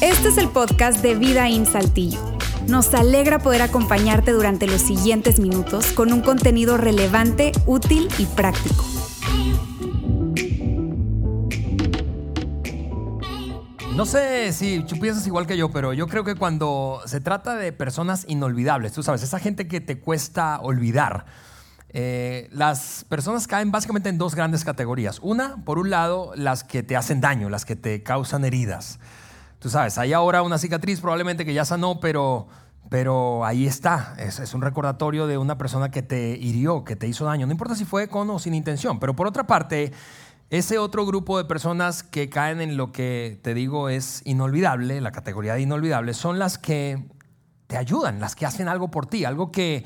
Este es el podcast de Vida en Saltillo. Nos alegra poder acompañarte durante los siguientes minutos con un contenido relevante, útil y práctico. No sé si tú piensas igual que yo, pero yo creo que cuando se trata de personas inolvidables, tú sabes, esa gente que te cuesta olvidar, eh, las personas caen básicamente en dos grandes categorías. Una, por un lado, las que te hacen daño, las que te causan heridas. Tú sabes, hay ahora una cicatriz probablemente que ya sanó, pero, pero ahí está. Es, es un recordatorio de una persona que te hirió, que te hizo daño. No importa si fue con o sin intención. Pero por otra parte, ese otro grupo de personas que caen en lo que te digo es inolvidable, la categoría de inolvidable, son las que te ayudan, las que hacen algo por ti, algo que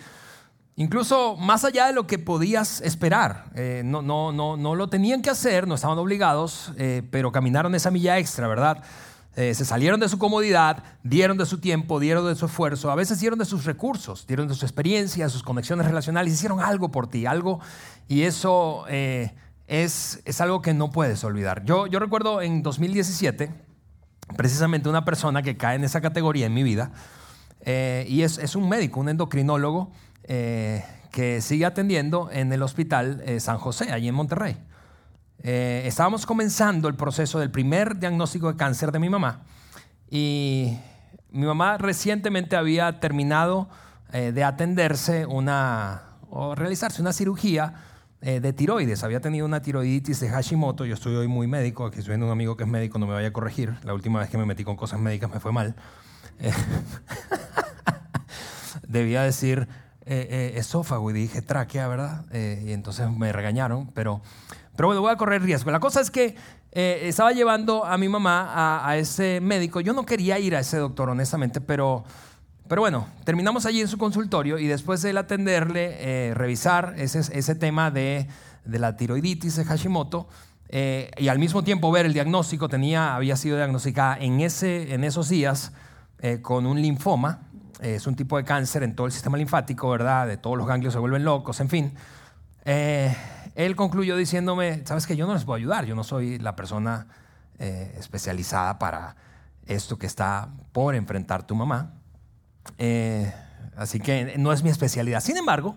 incluso más allá de lo que podías esperar, eh, no, no, no, no lo tenían que hacer, no estaban obligados, eh, pero caminaron esa milla extra, ¿verdad? Eh, se salieron de su comodidad, dieron de su tiempo, dieron de su esfuerzo, a veces dieron de sus recursos, dieron de su experiencia, sus conexiones relacionales, hicieron algo por ti, algo, y eso es, algo que no puedes olvidar. Yo, yo recuerdo en 2017, precisamente una persona que cae en esa categoría en mi vida, y es, un médico, un endocrinólogo, eh, que sigue atendiendo en el hospital eh, San José, allí en Monterrey. estábamos comenzando el proceso del primer diagnóstico de cáncer de mi mamá, y mi mamá recientemente había terminado de atenderse una, o realizarse una cirugía eh, de tiroides. Había tenido una tiroiditis de Hashimoto. Yo estoy hoy muy médico. Aquí estoy viendo un amigo que es médico, no me vaya a corregir. La última vez que me metí con cosas médicas me fue mal. Eh, debía decir eh, esófago y dije tráquea, ¿verdad? y entonces me regañaron, pero, pero bueno, voy a correr riesgo. La cosa es que estaba llevando a mi mamá a, ese médico. Yo no quería ir a ese doctor, honestamente, pero pero bueno, terminamos allí en su consultorio y después de él atenderle, eh, revisar ese, ese tema de, de, la tiroiditis de Hashimoto eh, y al mismo tiempo ver el diagnóstico, tenía, había sido diagnosticada en, ese, en esos días eh, con un linfoma, es un tipo de cáncer en todo el sistema linfático, ¿verdad? De todos los ganglios se vuelven locos, en fin. él concluyó diciéndome, sabes que yo no les puedo ayudar, yo no soy la persona especializada para esto que está por enfrentar tu mamá. Eh, así que no es mi especialidad. Sin embargo,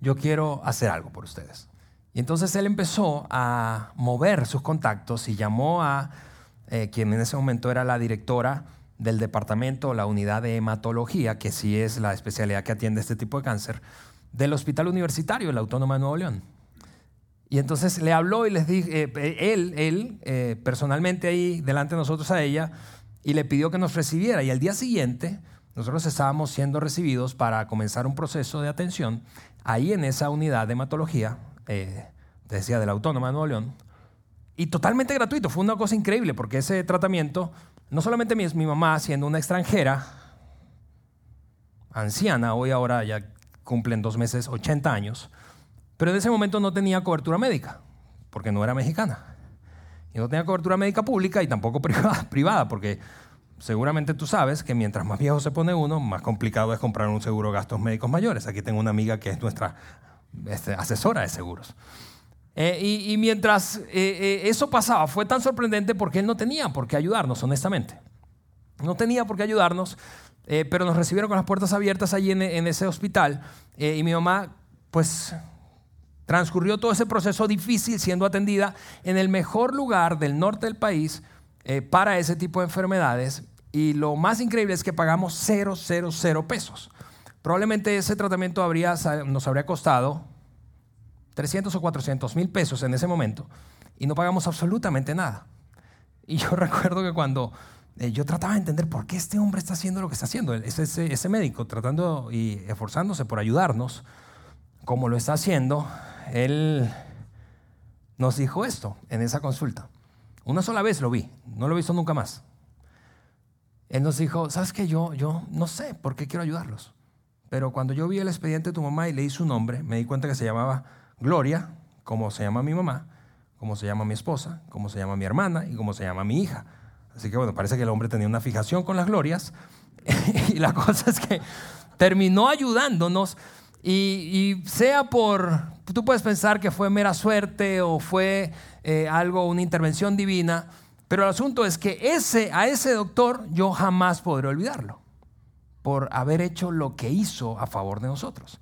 yo quiero hacer algo por ustedes. Y entonces él empezó a mover sus contactos y llamó a eh, quien en ese momento era la directora del departamento, la unidad de hematología, que sí es la especialidad que atiende este tipo de cáncer, del Hospital Universitario, la Autónoma de Nuevo León. Y entonces le habló y les dije, eh, él, él personalmente ahí delante de nosotros a ella, y le pidió que nos recibiera. Y al día siguiente nosotros estábamos siendo recibidos para comenzar un proceso de atención ahí en esa unidad de hematología, eh, decía, de la Autónoma de Nuevo León, y totalmente gratuito. Fue una cosa increíble porque ese tratamiento, no solamente mi, mamá siendo una extranjera, anciana, hoy ahora ya cumplen dos meses 80 años, pero en ese momento no tenía cobertura médica, porque no era mexicana. Y no tenía cobertura médica pública y tampoco privada, privada porque seguramente tú sabes que mientras más viejo se pone uno, más complicado es comprar un seguro de gastos médicos mayores. Aquí tengo una amiga que es nuestra este, asesora de seguros. Eh, y, mientras eh, eh, eso pasaba, fue tan sorprendente porque él no tenía por qué ayudarnos, honestamente. No tenía por qué ayudarnos, pero nos recibieron con las puertas abiertas allí en, en ese hospital. y mi mamá, pues, transcurrió todo ese proceso difícil siendo atendida en el mejor lugar del norte del país para ese tipo de enfermedades y lo más increíble es que pagamos 0, 0, 0 pesos. Probablemente ese tratamiento habría, nos habría costado 300 o 400 mil pesos en ese momento y no pagamos absolutamente nada. Y yo recuerdo que cuando eh, yo trataba de entender por qué este hombre está haciendo lo que está haciendo, ese, ese médico tratando y esforzándose por ayudarnos, como lo está haciendo, él nos dijo esto en esa consulta. Una sola vez lo vi, no lo he visto nunca más. Él nos dijo, ¿sabes qué? Yo, yo no sé por qué quiero ayudarlos. Pero cuando yo vi el expediente de tu mamá y leí su nombre, me di cuenta que se llamaba Gloria, como se llama mi mamá, como se llama mi esposa, como se llama mi hermana y como se llama mi hija. Así que bueno, parece que el hombre tenía una fijación con las glorias. y la cosa es que terminó ayudándonos Y, sea por, tú puedes pensar que fue mera suerte o fue eh, algo, una intervención divina, pero el asunto es que ese, a ese doctor yo jamás podré olvidarlo por haber hecho lo que hizo a favor de nosotros.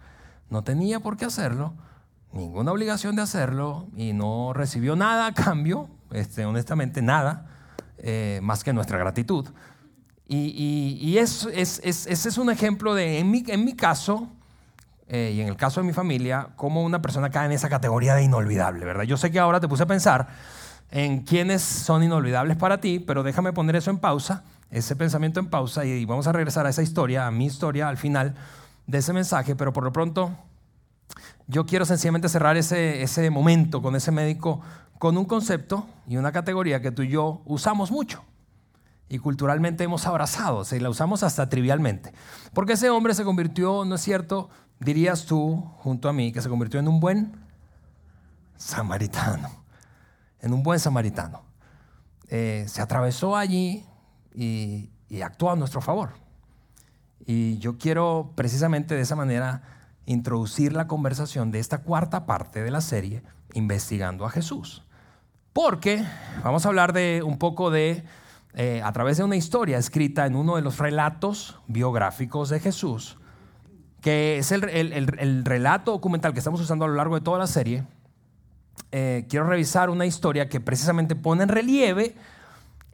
No tenía por qué hacerlo, ninguna obligación de hacerlo y no recibió nada a cambio, este, honestamente nada, eh, más que nuestra gratitud. Y, ese es un ejemplo de, en mi, en mi caso, eh, y en el caso de mi familia, cómo una persona cae en esa categoría de inolvidable, ¿verdad? Yo sé que ahora te puse a pensar en quiénes son inolvidables para ti, pero déjame poner eso en pausa, ese pensamiento en pausa, y vamos a regresar a esa historia, a mi historia al final de ese mensaje, pero por lo pronto yo quiero sencillamente cerrar ese, ese momento con ese médico con un concepto y una categoría que tú y yo usamos mucho y culturalmente hemos abrazado, y la usamos hasta trivialmente. Porque ese hombre se convirtió, ¿no es cierto? Dirías tú, junto a mí, que se convirtió en un buen samaritano, en un buen samaritano. Eh, se atravesó allí y, y actuó a nuestro favor. Y yo quiero precisamente de esa manera introducir la conversación de esta cuarta parte de la serie, investigando a Jesús. Porque vamos a hablar de un poco de eh, a través de una historia escrita en uno de los relatos biográficos de Jesús, que es el, relato documental que estamos usando a lo largo de toda la serie, eh, quiero revisar una historia que precisamente pone en relieve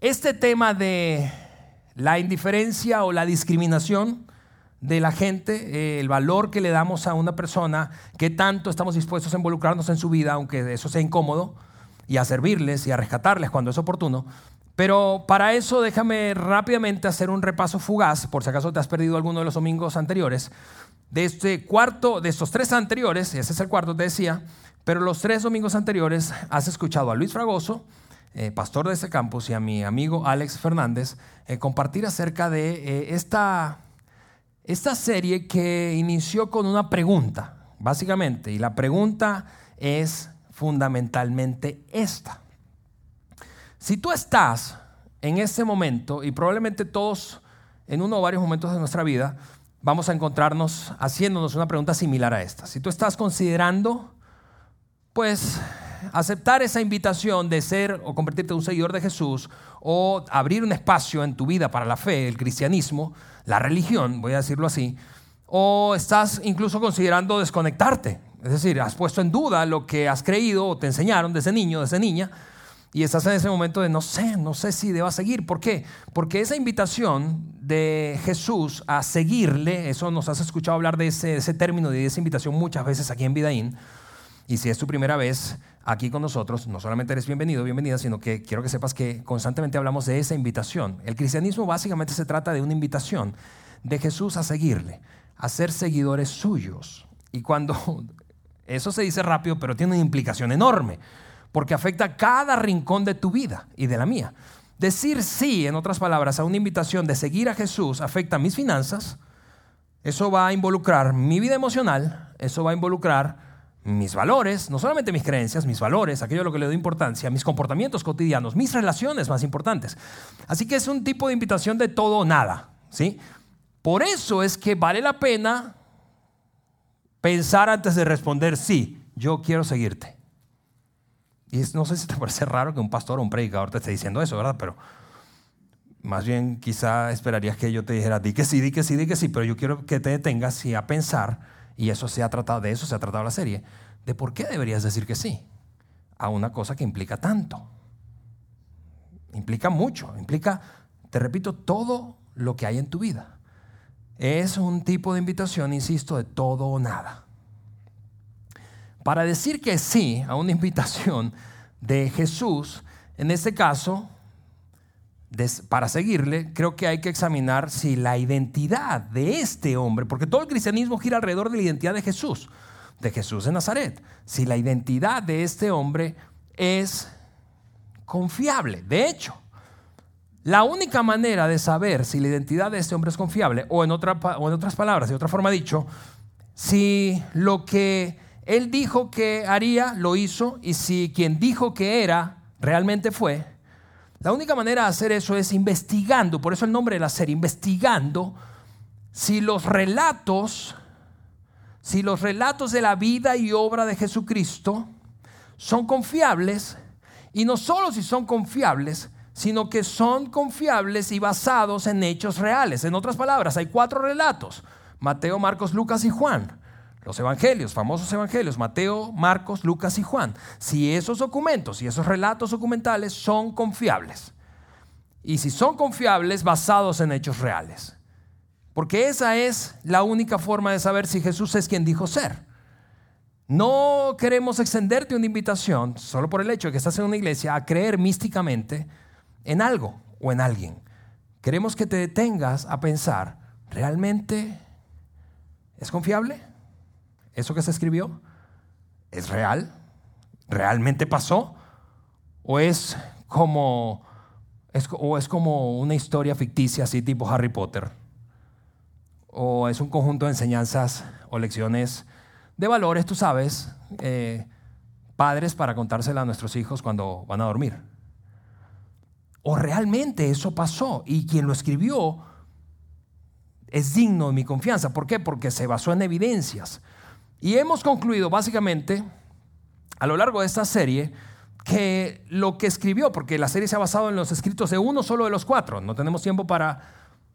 este tema de la indiferencia o la discriminación de la gente, eh, el valor que le damos a una persona, qué tanto estamos dispuestos a involucrarnos en su vida, aunque eso sea incómodo, y a servirles y a rescatarles cuando es oportuno. Pero para eso déjame rápidamente hacer un repaso fugaz, por si acaso te has perdido alguno de los domingos anteriores, de este cuarto, de estos tres anteriores, ese es el cuarto, te decía, pero los tres domingos anteriores has escuchado a Luis Fragoso, eh, pastor de este campus, y a mi amigo Alex Fernández, eh, compartir acerca de esta, esta serie que inició con una pregunta, básicamente, y la pregunta es fundamentalmente esta. Si tú estás en ese momento, y probablemente todos en uno o varios momentos de nuestra vida, vamos a encontrarnos haciéndonos una pregunta similar a esta. Si tú estás considerando, pues, aceptar esa invitación de ser o convertirte en un seguidor de Jesús, o abrir un espacio en tu vida para la fe, el cristianismo, la religión, voy a decirlo así, o estás incluso considerando desconectarte, es decir, has puesto en duda lo que has creído o te enseñaron desde niño, desde niña, y estás en ese momento de no sé, no sé si deba seguir. ¿Por qué? Porque esa invitación de Jesús a seguirle, eso nos has escuchado hablar de ese, término, de esa invitación muchas veces aquí en Vidaín. Y si es tu primera vez aquí con nosotros, no solamente eres bienvenido, bienvenida, sino que quiero que sepas que constantemente hablamos de esa invitación. El cristianismo básicamente se trata de una invitación de Jesús a seguirle, a ser seguidores suyos. Y cuando eso se dice rápido, pero tiene una implicación enorme porque afecta cada rincón de tu vida y de la mía. Decir sí, en otras palabras, a una invitación de seguir a Jesús afecta mis finanzas, eso va a involucrar mi vida emocional, eso va a involucrar mis valores, no solamente mis creencias, mis valores, aquello a lo que le doy importancia, mis comportamientos cotidianos, mis relaciones más importantes. Así que es un tipo de invitación de todo o nada, ¿sí? Por eso es que vale la pena pensar antes de responder sí, yo quiero seguirte. Y no sé si te parece raro que un pastor o un predicador te esté diciendo eso, ¿verdad? Pero más bien quizá esperarías que yo te dijera, di que sí, di que sí, di que sí, pero yo quiero que te detengas y a pensar, y eso se ha tratado, de eso se ha tratado la serie, de por qué deberías decir que sí a una cosa que implica tanto. Implica mucho, implica, te repito, todo lo que hay en tu vida. Es un tipo de invitación, insisto, de todo o nada. Para decir que sí a una invitación de Jesús, en este caso, para seguirle, creo que hay que examinar si la identidad de este hombre, porque todo el cristianismo gira alrededor de la identidad de Jesús, de Jesús de Nazaret, si la identidad de este hombre es confiable. De hecho, la única manera de saber si la identidad de este hombre es confiable, o en, otras palabras, de otra forma dicho, si lo que él dijo que haría, lo hizo, y si quien dijo que era, realmente fue, la única manera de hacer eso es investigando, por eso el nombre de la serie, investigando si los relatos si los relatos de la vida y obra de Jesucristo son confiables, y no solo si son confiables, sino que son confiables y basados en hechos reales. En otras palabras, hay cuatro relatos, Mateo, Marcos, Lucas y Juan. Los evangelios, famosos evangelios, Mateo, Marcos, Lucas y Juan. Si esos documentos y esos relatos documentales son confiables. Y si son confiables, basados en hechos reales. Porque esa es la única forma de saber si Jesús es quien dijo ser. No queremos extenderte una invitación, solo por el hecho de que estás en una iglesia, a creer místicamente en algo o en alguien. Queremos que te detengas a pensar, ¿realmente es confiable? ¿Eso que se escribió? ¿Es real? ¿Realmente pasó? ¿O es como, o es como una historia ficticia así tipo Harry Potter? ¿O es un conjunto de enseñanzas o lecciones de valores, tú sabes, eh, padres para contársela a nuestros hijos cuando van a dormir? ¿O realmente eso pasó? Y quien lo escribió es digno de mi confianza. ¿Por qué? Porque se basó en evidencias. Y hemos concluido básicamente a lo largo de esta serie que lo que escribió, porque la serie se ha basado en los escritos de uno solo de los cuatro, no tenemos tiempo para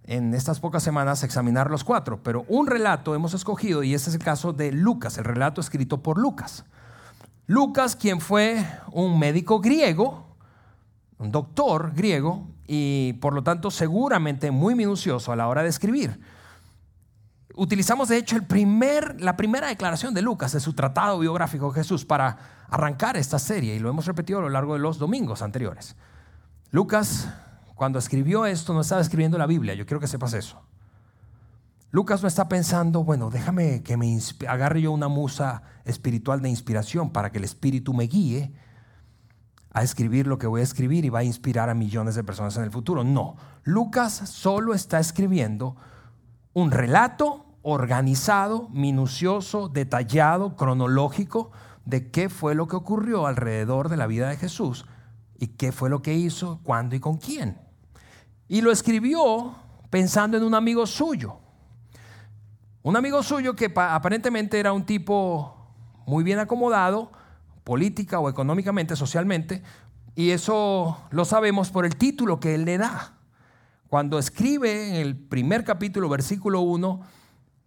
en estas pocas semanas examinar los cuatro, pero un relato hemos escogido y este es el caso de Lucas, el relato escrito por Lucas. Lucas, quien fue un médico griego, un doctor griego y por lo tanto seguramente muy minucioso a la hora de escribir. Utilizamos de hecho la primera declaración de Lucas de su tratado biográfico de Jesús para arrancar esta serie y lo hemos repetido a lo largo de los domingos anteriores. Lucas, cuando escribió esto, no estaba escribiendo la Biblia, yo quiero que sepas eso. Lucas no está pensando, bueno, déjame que me agarre yo una musa espiritual de inspiración para que el espíritu me guíe a escribir lo que voy a escribir y va a inspirar a millones de personas en el futuro. No, Lucas solo está escribiendo un relato organizado, minucioso, detallado, cronológico de qué fue lo que ocurrió alrededor de la vida de Jesús y qué fue lo que hizo, cuándo y con quién. Y lo escribió pensando en un amigo suyo. Un amigo suyo que aparentemente era un tipo muy bien acomodado, política o económicamente, socialmente, y eso lo sabemos por el título que él le da. Cuando escribe en el primer capítulo, versículo 1,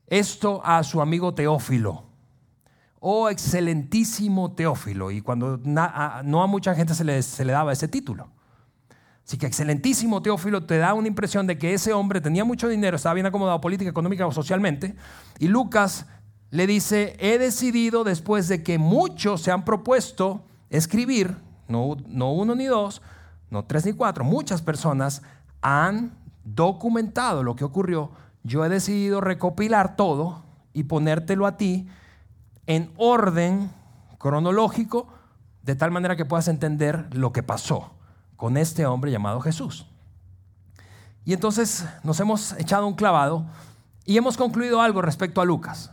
esto a su amigo Teófilo. Oh, excelentísimo Teófilo. Y cuando no a mucha gente se le, daba ese título. Así que excelentísimo Teófilo te da una impresión de que ese hombre tenía mucho dinero, estaba bien acomodado política, económica o socialmente. Y Lucas le dice, he decidido después de que muchos se han propuesto escribir, no, no uno ni dos, no tres ni cuatro, muchas personas han documentado lo que ocurrió, yo he decidido recopilar todo y ponértelo a ti en orden cronológico, de tal manera que puedas entender lo que pasó con este hombre llamado Jesús. Y entonces nos hemos echado un clavado y hemos concluido algo respecto a Lucas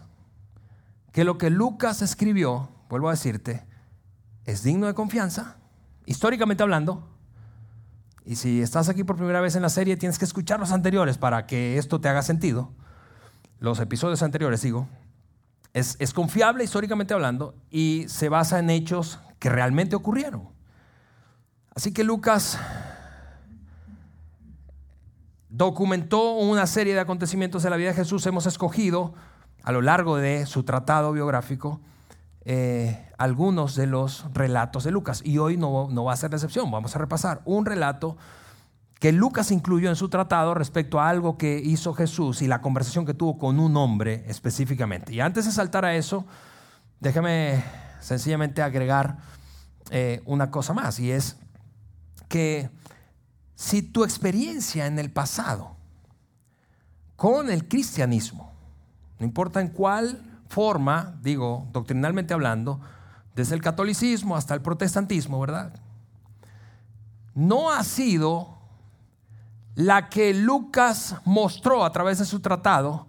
que lo que Lucas escribió, vuelvo a decirte, es digno de confianza, históricamente hablando. Y si estás aquí por primera vez en la serie, tienes que escuchar los anteriores para que esto te haga sentido. Los episodios anteriores, digo. Es, es confiable históricamente hablando y se basa en hechos que realmente ocurrieron. Así que Lucas documentó una serie de acontecimientos de la vida de Jesús. Hemos escogido a lo largo de su tratado biográfico eh, algunos de los relatos de Lucas. Y hoy no, no va a ser la excepción. Vamos a repasar un relato que Lucas incluyó en su tratado respecto a algo que hizo Jesús y la conversación que tuvo con un hombre específicamente. Y antes de saltar a eso, déjeme sencillamente agregar eh, una cosa más, y es que si tu experiencia en el pasado con el cristianismo no importa en cuál forma, digo, doctrinalmente hablando, desde el catolicismo hasta el protestantismo, ¿verdad? No ha sido la que Lucas mostró a través de su tratado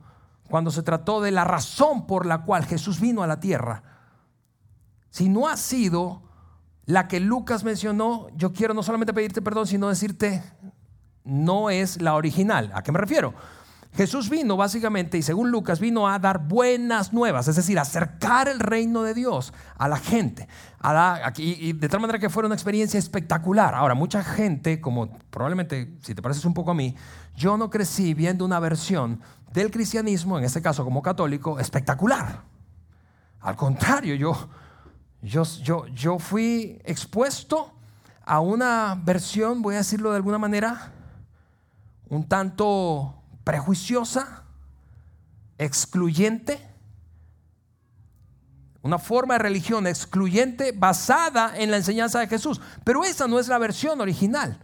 cuando se trató de la razón por la cual Jesús vino a la tierra, si no ha sido la que Lucas mencionó, yo quiero no solamente pedirte perdón, sino decirte, no es la original. ¿A qué me refiero? Jesús vino básicamente, y según Lucas, vino a dar buenas nuevas, es decir, acercar el reino de Dios a la gente. y de tal manera que fuera una experiencia espectacular. Ahora, mucha gente, como probablemente, si te pareces un poco a mí, yo no crecí viendo una versión del cristianismo, en este caso como católico, espectacular. Al contrario, yo, yo, yo, yo fui expuesto a una versión, voy a decirlo de alguna manera, un tanto prejuiciosa, excluyente, una forma de religión excluyente basada en la enseñanza de Jesús. Pero esa no es la versión original.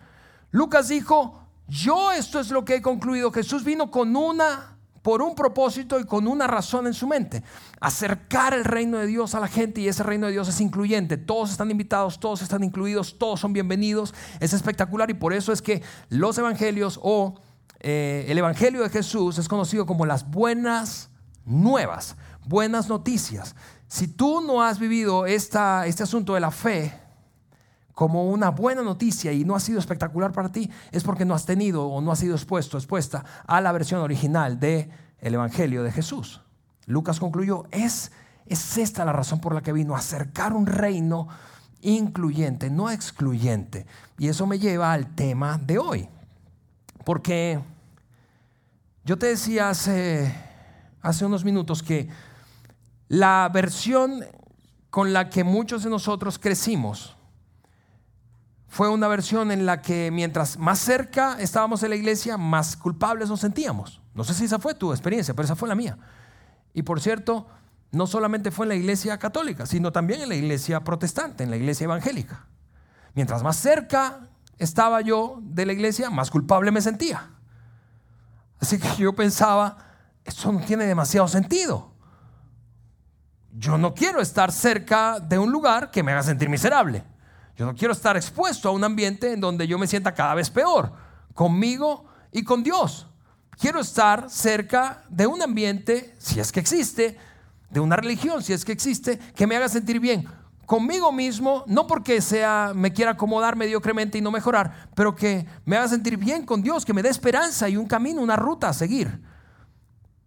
Lucas dijo, yo esto es lo que he concluido. Jesús vino con una por un propósito y con una razón en su mente. Acercar el reino de Dios a la gente y ese reino de Dios es incluyente. Todos están invitados, todos están incluidos, todos son bienvenidos. Es espectacular y por eso es que los evangelios o eh, el evangelio de Jesús es conocido como las buenas nuevas, buenas noticias. Si tú no has vivido este asunto de la fe, como una buena noticia y no ha sido espectacular para ti, es porque no has tenido o no has sido expuesto, expuesta a la versión original del el Evangelio de Jesús. Lucas concluyó, es, es esta la razón por la que vino a acercar un reino incluyente, no excluyente. Y eso me lleva al tema de hoy. Porque yo te decía hace, hace unos minutos que la versión con la que muchos de nosotros crecimos, fue una versión en la que mientras más cerca estábamos de la iglesia, más culpables nos sentíamos. No sé si esa fue tu experiencia, pero esa fue la mía. Y por cierto, no solamente fue en la iglesia católica, sino también en la iglesia protestante, en la iglesia evangélica. Mientras más cerca estaba yo de la iglesia, más culpable me sentía. Así que yo pensaba, eso no tiene demasiado sentido. Yo no quiero estar cerca de un lugar que me haga sentir miserable. Yo no quiero estar expuesto a un ambiente en donde yo me sienta cada vez peor, conmigo y con Dios. Quiero estar cerca de un ambiente, si es que existe, de una religión, si es que existe, que me haga sentir bien conmigo mismo, no porque sea me quiera acomodar mediocremente y no mejorar, pero que me haga sentir bien con Dios, que me dé esperanza y un camino, una ruta a seguir.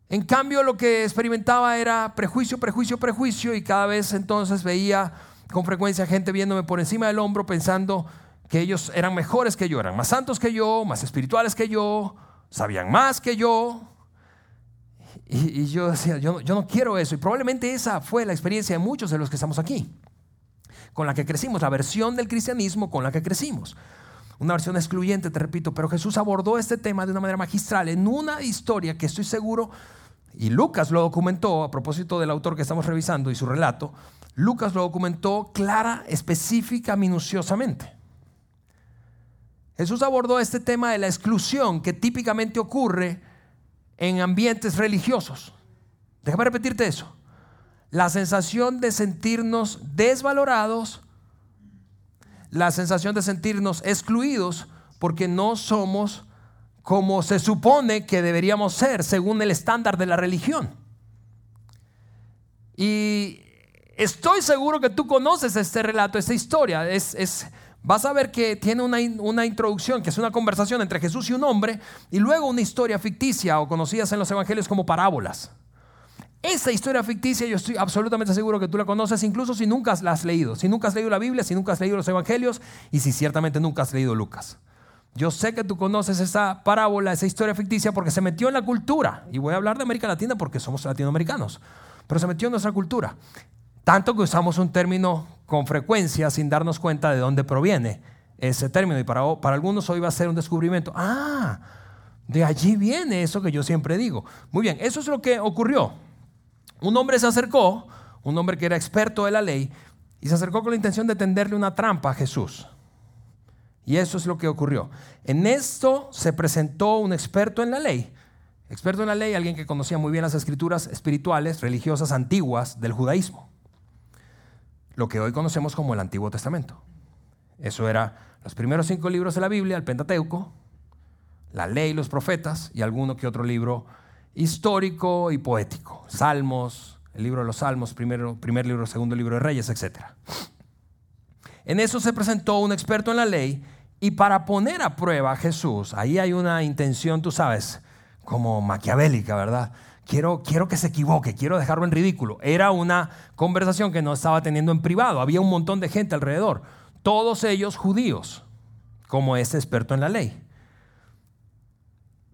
En cambio, lo que experimentaba era prejuicio, prejuicio, prejuicio y cada vez entonces veía con frecuencia gente viéndome por encima del hombro pensando que ellos eran mejores que yo, eran más santos que yo, más espirituales que yo, sabían más que yo. Y, yo decía, yo, yo no quiero eso. Y probablemente esa fue la experiencia de muchos de los que estamos aquí, con la que crecimos, la versión del cristianismo con la que crecimos. Una versión excluyente, te repito, pero Jesús abordó este tema de una manera magistral en una historia que estoy seguro, y Lucas lo documentó a propósito del autor que estamos revisando y su relato, Lucas lo documentó clara, específica, minuciosamente. Jesús abordó este tema de la exclusión que típicamente ocurre en ambientes religiosos. Déjame repetirte eso. La sensación de sentirnos desvalorados, la sensación de sentirnos excluidos porque no somos como se supone que deberíamos ser según el estándar de la religión. Y Estoy seguro que tú conoces este relato, esta historia. Es, vas a ver que tiene una, una, introducción, que es una conversación entre Jesús y un hombre, y luego una historia ficticia o conocidas en los evangelios como parábolas. Esa historia ficticia yo estoy absolutamente seguro que tú la conoces, incluso si nunca la has leído, si nunca has leído la Biblia, si nunca has leído los evangelios y si ciertamente nunca has leído Lucas. Yo sé que tú conoces esa parábola, esa historia ficticia, porque se metió en la cultura. Y voy a hablar de América Latina porque somos latinoamericanos. Pero se metió en nuestra cultura. Tanto que usamos un término con frecuencia sin darnos cuenta de dónde proviene ese término. Y para, para algunos hoy va a ser un descubrimiento. Ah, de allí viene eso que yo siempre digo. Muy bien, eso es lo que ocurrió. Un hombre se acercó, un hombre que era experto de la ley, y se acercó con la intención de tenderle una trampa a Jesús. Y eso es lo que ocurrió. En esto se presentó un experto en la ley. Experto en la ley, alguien que conocía muy bien las escrituras espirituales, religiosas antiguas del judaísmo lo que hoy conocemos como el Antiguo Testamento. Eso era los primeros cinco libros de la Biblia, el Pentateuco, la ley, los profetas y alguno que otro libro histórico y poético. Salmos, el libro de los Salmos, primero, primer libro, segundo libro de Reyes, etc. En eso se presentó un experto en la ley y para poner a prueba a Jesús, ahí hay una intención, tú sabes, como maquiavélica, ¿verdad? Quiero, quiero que se equivoque, quiero dejarlo en ridículo. Era una conversación que no estaba teniendo en privado, había un montón de gente alrededor, todos ellos judíos, como este experto en la ley.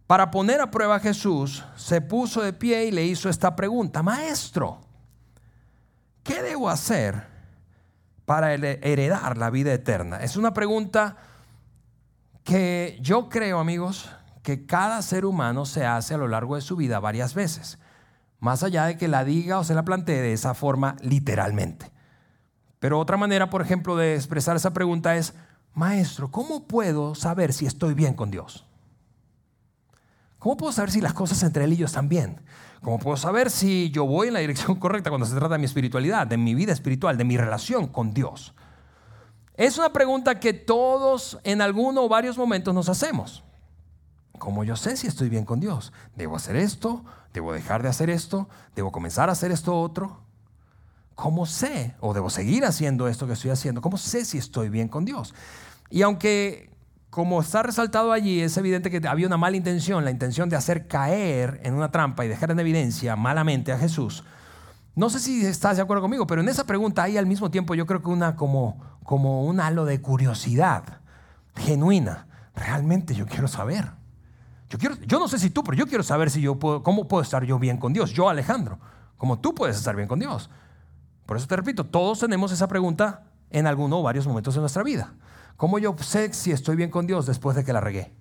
Para poner a prueba a Jesús, se puso de pie y le hizo esta pregunta, Maestro, ¿qué debo hacer para heredar la vida eterna? Es una pregunta que yo creo, amigos, que cada ser humano se hace a lo largo de su vida varias veces, más allá de que la diga o se la plantee de esa forma literalmente. Pero otra manera, por ejemplo, de expresar esa pregunta es, Maestro, ¿cómo puedo saber si estoy bien con Dios? ¿Cómo puedo saber si las cosas entre él y yo están bien? ¿Cómo puedo saber si yo voy en la dirección correcta cuando se trata de mi espiritualidad, de mi vida espiritual, de mi relación con Dios? Es una pregunta que todos en alguno o varios momentos nos hacemos. ¿Cómo yo sé si estoy bien con Dios? ¿Debo hacer esto? ¿Debo dejar de hacer esto? ¿Debo comenzar a hacer esto otro? ¿Cómo sé? ¿O debo seguir haciendo esto que estoy haciendo? ¿Cómo sé si estoy bien con Dios? Y aunque como está resaltado allí, es evidente que había una mala intención, la intención de hacer caer en una trampa y dejar en evidencia malamente a Jesús. No sé si estás de acuerdo conmigo, pero en esa pregunta hay al mismo tiempo yo creo que una como, como un halo de curiosidad genuina. Realmente yo quiero saber. Yo, quiero, yo no sé si tú, pero yo quiero saber si yo puedo, cómo puedo estar yo bien con Dios. Yo, Alejandro, como tú puedes estar bien con Dios. Por eso te repito, todos tenemos esa pregunta en alguno o varios momentos de nuestra vida. ¿Cómo yo sé si estoy bien con Dios después de que la regué?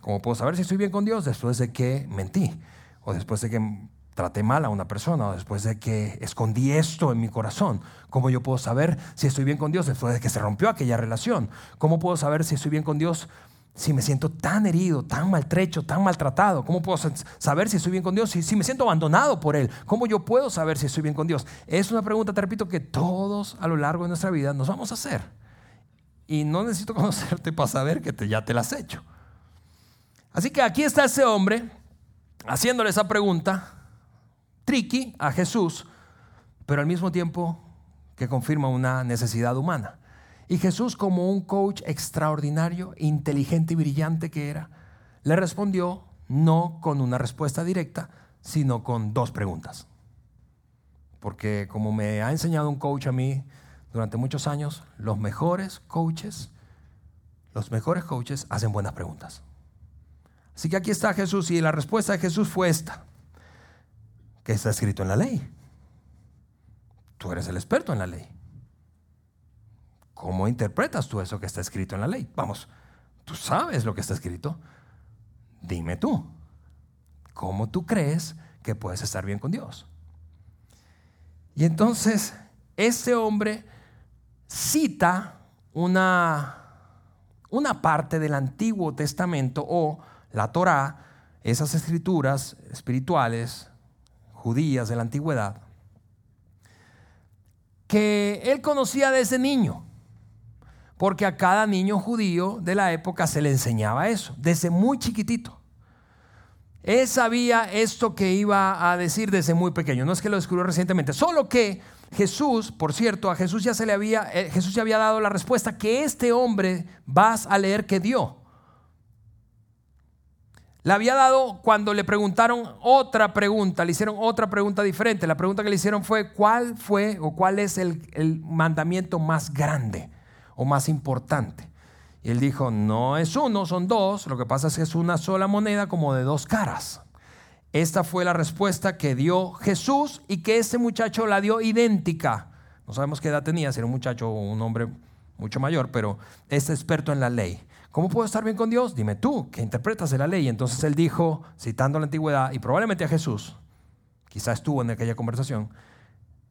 ¿Cómo puedo saber si estoy bien con Dios después de que mentí? O después de que traté mal a una persona, o después de que escondí esto en mi corazón. ¿Cómo yo puedo saber si estoy bien con Dios después de que se rompió aquella relación? ¿Cómo puedo saber si estoy bien con Dios si me siento tan herido, tan maltrecho, tan maltratado? ¿Cómo puedo saber si estoy bien con Dios? Si, si, me siento abandonado por Él, ¿cómo yo puedo saber si estoy bien con Dios? Es una pregunta, te repito, que todos a lo largo de nuestra vida nos vamos a hacer y no necesito conocerte para saber que ya te las has hecho. Así que aquí está ese hombre haciéndole esa pregunta, tricky, a Jesús, pero al mismo tiempo que confirma una necesidad humana. Y Jesús, como un coach extraordinario, inteligente y brillante que era, le respondió no con una respuesta directa, sino con dos preguntas. Porque como me ha enseñado un coach a mí, durante muchos años, los mejores coaches, los mejores coaches hacen buenas preguntas. Así que aquí está Jesús y la respuesta de Jesús fue esta, que está escrito en la ley. Tú eres el experto en la ley. ¿Cómo interpretas tú eso que está escrito en la ley? Vamos, tú sabes lo que está escrito. Dime tú, ¿cómo tú crees que puedes estar bien con Dios? Y entonces, ese hombre cita una, una parte del Antiguo Testamento o la Torá, esas escrituras espirituales judías de la antigüedad, que él conocía desde niño, porque a cada niño judío de la época se le enseñaba eso, desde muy chiquitito. Él sabía esto que iba a decir desde muy pequeño, no es que lo descubrió recientemente, solo que Jesús, por cierto, a Jesús ya se le había, eh, Jesús ya había dado la respuesta que este hombre vas a leer que dio. La había dado cuando le preguntaron otra pregunta, le hicieron otra pregunta diferente. La pregunta que le hicieron fue, ¿cuál fue o cuál es el, el mandamiento más grande o más importante? Y él dijo, no es uno, son dos. Lo que pasa es que es una sola moneda como de dos caras. Esta fue la respuesta que dio Jesús y que este muchacho la dio idéntica. No sabemos qué edad tenía, si era un muchacho o un hombre mucho mayor, pero es experto en la ley. ¿Cómo puedo estar bien con Dios? Dime tú, que interpretas de la ley. Entonces él dijo, citando la antigüedad y probablemente a Jesús, quizás estuvo en aquella conversación,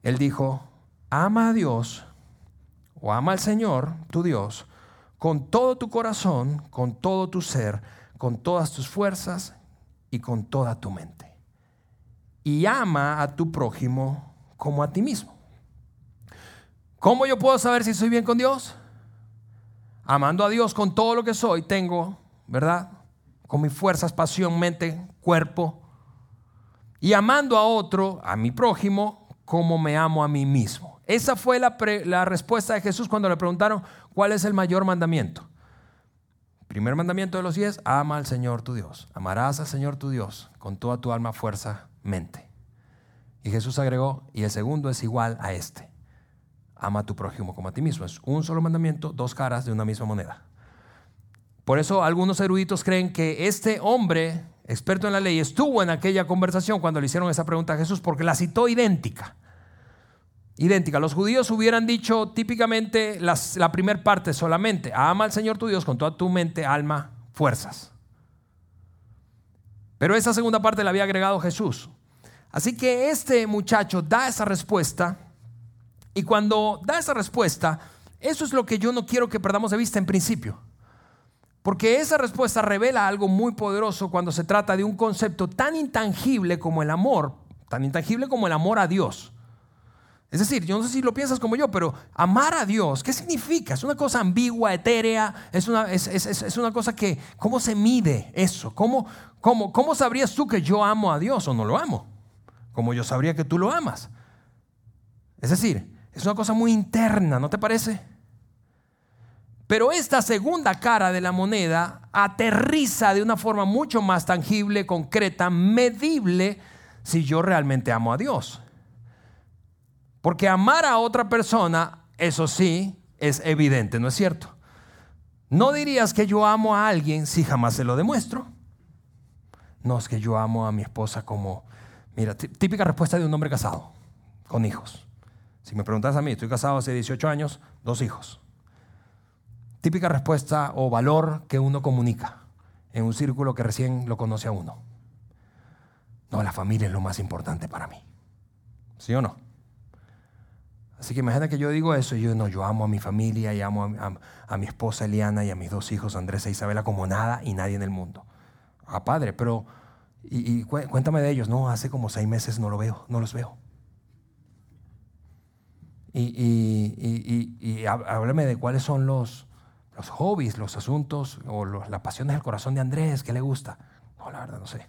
él dijo, ama a Dios o ama al Señor, tu Dios, con todo tu corazón, con todo tu ser, con todas tus fuerzas y con toda tu mente. Y ama a tu prójimo como a ti mismo. ¿Cómo yo puedo saber si soy bien con Dios? Amando a Dios con todo lo que soy, tengo, ¿verdad? Con mis fuerzas, pasión, mente, cuerpo. Y amando a otro, a mi prójimo, como me amo a mí mismo. Esa fue la, la respuesta de Jesús cuando le preguntaron cuál es el mayor mandamiento. Primer mandamiento de los diez, ama al Señor tu Dios. Amarás al Señor tu Dios con toda tu alma, fuerza, mente. Y Jesús agregó, y el segundo es igual a este. Ama a tu prójimo como a ti mismo. Es un solo mandamiento, dos caras de una misma moneda. Por eso algunos eruditos creen que este hombre, experto en la ley, estuvo en aquella conversación cuando le hicieron esa pregunta a Jesús porque la citó idéntica. Idéntica. Los judíos hubieran dicho típicamente la primera parte solamente. Ama al Señor tu Dios con toda tu mente, alma, fuerzas. Pero esa segunda parte la había agregado Jesús. Así que este muchacho da esa respuesta y cuando da esa respuesta, eso es lo que yo no quiero que perdamos de vista en principio. Porque esa respuesta revela algo muy poderoso cuando se trata de un concepto tan intangible como el amor, tan intangible como el amor a Dios. Es decir, yo no sé si lo piensas como yo, pero amar a Dios, ¿qué significa? Es una cosa ambigua, etérea, es una, es, una cosa que, ¿cómo se mide eso? ¿Cómo, cómo, ¿Cómo sabrías tú que yo amo a Dios o no lo amo? Como yo sabría que tú lo amas. Es decir, es una cosa muy interna, ¿no te parece? Pero esta segunda cara de la moneda aterriza de una forma mucho más tangible, concreta, medible, si yo realmente amo a Dios. Porque amar a otra persona, eso sí, es evidente, ¿no es cierto? No dirías que yo amo a alguien si jamás se lo demuestro. No es que yo amo a mi esposa como, mira, típica respuesta de un hombre casado, con hijos. Si me preguntas a mí, estoy casado hace 18 años, dos hijos típica respuesta o valor que uno comunica en un círculo que recién lo conoce a uno. No, la familia es lo más importante para mí. ¿Sí o no? Así que imagina que yo digo eso y yo no, yo amo a mi familia y amo a, mi esposa Eliana y a mis dos hijos Andrés e Isabela como nada y nadie en el mundo. Ah, padre, pero y, cuéntame de ellos. No, hace como seis meses no lo veo, no los veo. Y, y, y háblame de cuáles son los, los hobbies, los asuntos o las pasiones del corazón de Andrés, ¿qué le gusta? No, la verdad no sé.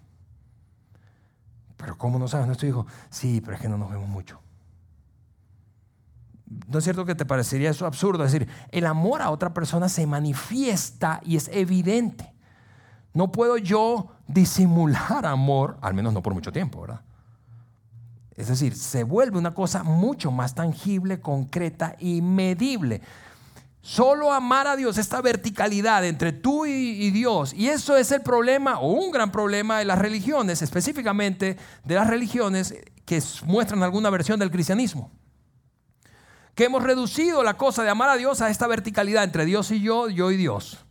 Pero ¿cómo no sabes nuestro hijo? Sí, pero es que no nos vemos mucho. ¿No es cierto que te parecería eso absurdo? Es decir, el amor a otra persona se manifiesta y es evidente. No puedo yo disimular amor, al menos no por mucho tiempo, ¿verdad? Es decir, se vuelve una cosa mucho más tangible, concreta y medible. Solo amar a Dios, esta verticalidad entre tú y, Dios. Y eso es el problema o un gran problema de las religiones, específicamente de las religiones que muestran alguna versión del cristianismo. Que hemos reducido la cosa de amar a Dios a esta verticalidad entre Dios y yo, yo y Dios.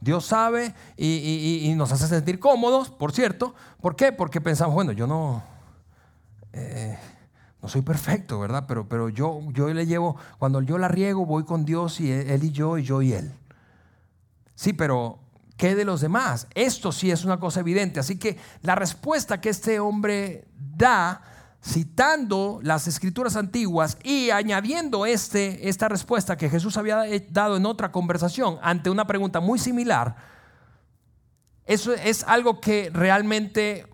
Dios sabe y, nos hace sentir cómodos, por cierto. ¿Por qué? Porque pensamos, bueno, yo no... Eh, no soy perfecto, ¿verdad? Pero, pero yo, yo le llevo, cuando yo la riego, voy con Dios y él, y yo, y yo y Él. Sí, pero ¿qué de los demás? Esto sí es una cosa evidente. Así que la respuesta que este hombre da, citando las escrituras antiguas y añadiendo este, esta respuesta que Jesús había dado en otra conversación ante una pregunta muy similar, eso es algo que realmente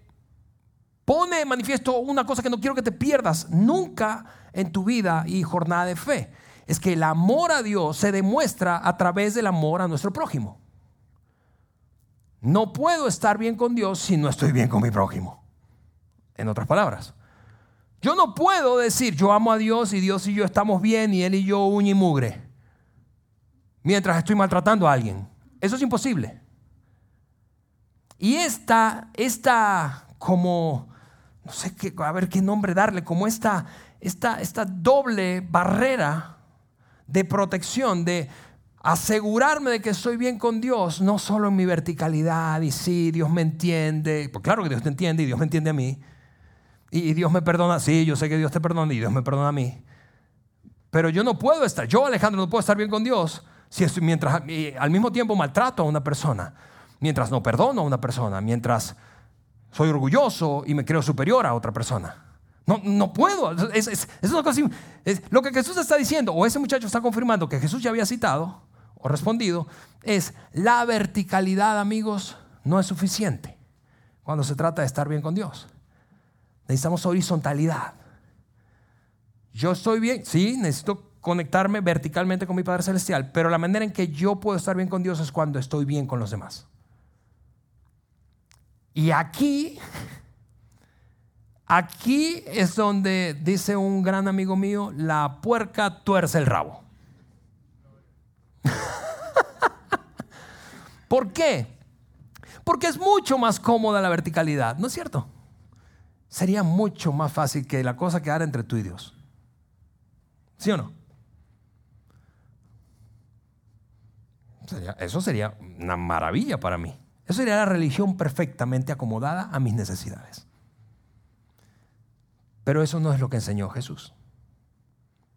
pone en manifiesto una cosa que no quiero que te pierdas nunca en tu vida y jornada de fe. Es que el amor a Dios se demuestra a través del amor a nuestro prójimo. No puedo estar bien con Dios si no estoy bien con mi prójimo. En otras palabras, yo no puedo decir yo amo a Dios y Dios y yo estamos bien y Él y yo uña y mugre mientras estoy maltratando a alguien. Eso es imposible. Y esta, esta como no sé qué, a ver qué nombre darle, como esta, esta, esta doble barrera de protección, de asegurarme de que estoy bien con Dios, no solo en mi verticalidad y sí, Dios me entiende, pues claro que Dios te entiende y Dios me entiende a mí, y, Dios me perdona, sí, yo sé que Dios te perdona y Dios me perdona a mí, pero yo no puedo estar, yo Alejandro no puedo estar bien con Dios si mientras al mismo tiempo maltrato a una persona, mientras no perdono a una persona, mientras soy orgulloso y me creo superior a otra persona. No, no puedo. Es, es, una cosa, lo que Jesús está diciendo, o ese muchacho está confirmando que Jesús ya había citado o respondido, es la verticalidad, amigos, no es suficiente cuando se trata de estar bien con Dios. Necesitamos horizontalidad. Yo estoy bien, sí, necesito conectarme verticalmente con mi Padre Celestial, pero la manera en que yo puedo estar bien con Dios es cuando estoy bien con los demás. Y aquí, aquí es donde dice un gran amigo mío, la puerca tuerce el rabo. ¿Por qué? Porque es mucho más cómoda la verticalidad, ¿no es cierto? Sería mucho más fácil que la cosa quedara entre tú y Dios. ¿Sí o no? eso sería una maravilla para mí. Eso sería la religión perfectamente acomodada a mis necesidades. Pero eso no es lo que enseñó Jesús.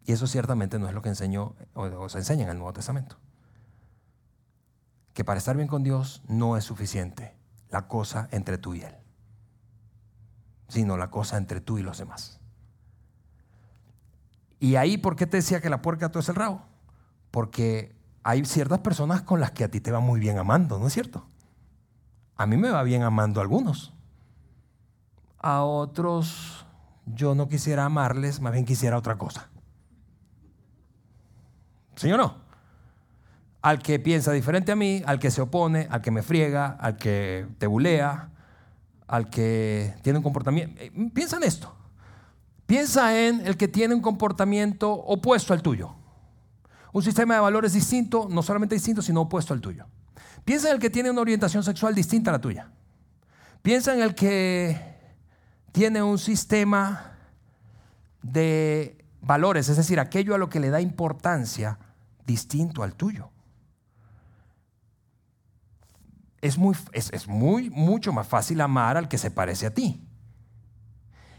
Y eso ciertamente no es lo que enseñó o, se enseña en el Nuevo Testamento. Que para estar bien con Dios no es suficiente la cosa entre tú y Él, sino la cosa entre tú y los demás. Y ahí, ¿por qué te decía que la puerca todo es el rabo? Porque hay ciertas personas con las que a ti te va muy bien amando, ¿no es cierto? A mí me va bien amando a algunos. A otros yo no quisiera amarles, más bien quisiera otra cosa. ¿Sí o no? Al que piensa diferente a mí, al que se opone, al que me friega, al que te bulea, al que tiene un comportamiento. Eh, piensa en esto. Piensa en el que tiene un comportamiento opuesto al tuyo. Un sistema de valores distinto, no solamente distinto, sino opuesto al tuyo. Piensa en el que tiene una orientación sexual distinta a la tuya. Piensa en el que tiene un sistema de valores, es decir, aquello a lo que le da importancia distinto al tuyo. Es, muy, es, muy, mucho más fácil amar al que se parece a ti.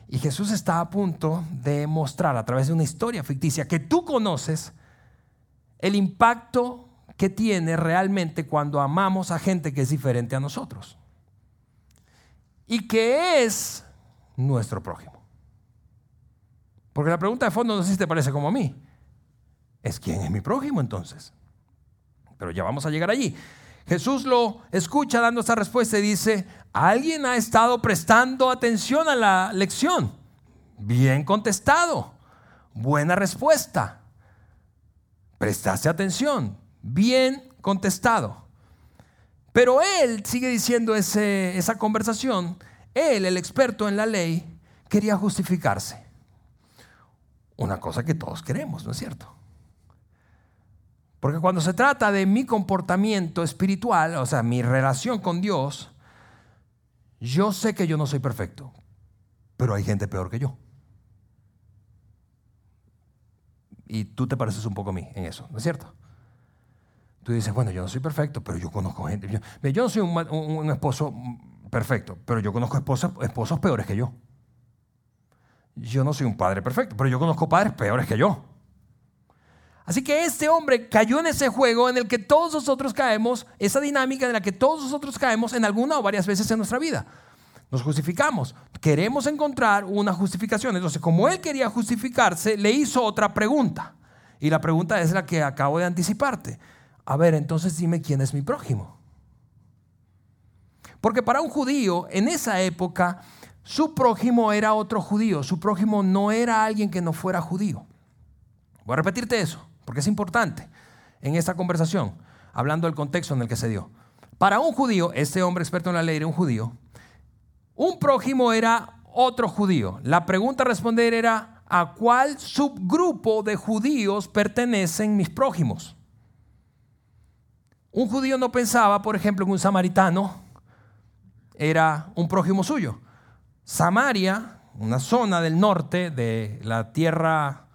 Y Jesús está a punto de mostrar a través de una historia ficticia que tú conoces el impacto que tiene realmente cuando amamos a gente que es diferente a nosotros y que es nuestro prójimo. Porque la pregunta de fondo no sé si te parece como a mí. Es quién es mi prójimo entonces. Pero ya vamos a llegar allí. Jesús lo escucha dando esta respuesta y dice, alguien ha estado prestando atención a la lección. Bien contestado. Buena respuesta. Prestaste atención. Bien contestado. Pero él sigue diciendo esa conversación. Él, el experto en la ley, quería justificarse. Una cosa que todos queremos, ¿no es cierto? Porque cuando se trata de mi comportamiento espiritual, o sea, mi relación con Dios, yo sé que yo no soy perfecto, pero hay gente peor que yo. Y tú te pareces un poco a mí en eso, ¿no es cierto? Tú dices, bueno, yo no soy perfecto, pero yo conozco gente. Yo, no soy un, esposo perfecto, pero yo conozco esposos, esposos peores que yo. Yo no soy un padre perfecto, pero yo conozco padres peores que yo. Así que este hombre cayó en ese juego en el que todos nosotros caemos, esa dinámica en la que todos nosotros caemos en alguna o varias veces en nuestra vida. Nos justificamos. Queremos encontrar una justificación. Entonces, como él quería justificarse, le hizo otra pregunta. Y la pregunta es la que acabo de anticiparte. A ver, entonces dime quién es mi prójimo. Porque para un judío, en esa época, su prójimo era otro judío. Su prójimo no era alguien que no fuera judío. Voy a repetirte eso, porque es importante en esta conversación, hablando del contexto en el que se dio. Para un judío, este hombre experto en la ley era un judío, un prójimo era otro judío. La pregunta a responder era, ¿a cuál subgrupo de judíos pertenecen mis prójimos? Un judío no pensaba, por ejemplo, que un samaritano era un prójimo suyo. Samaria, una zona del norte de la tierra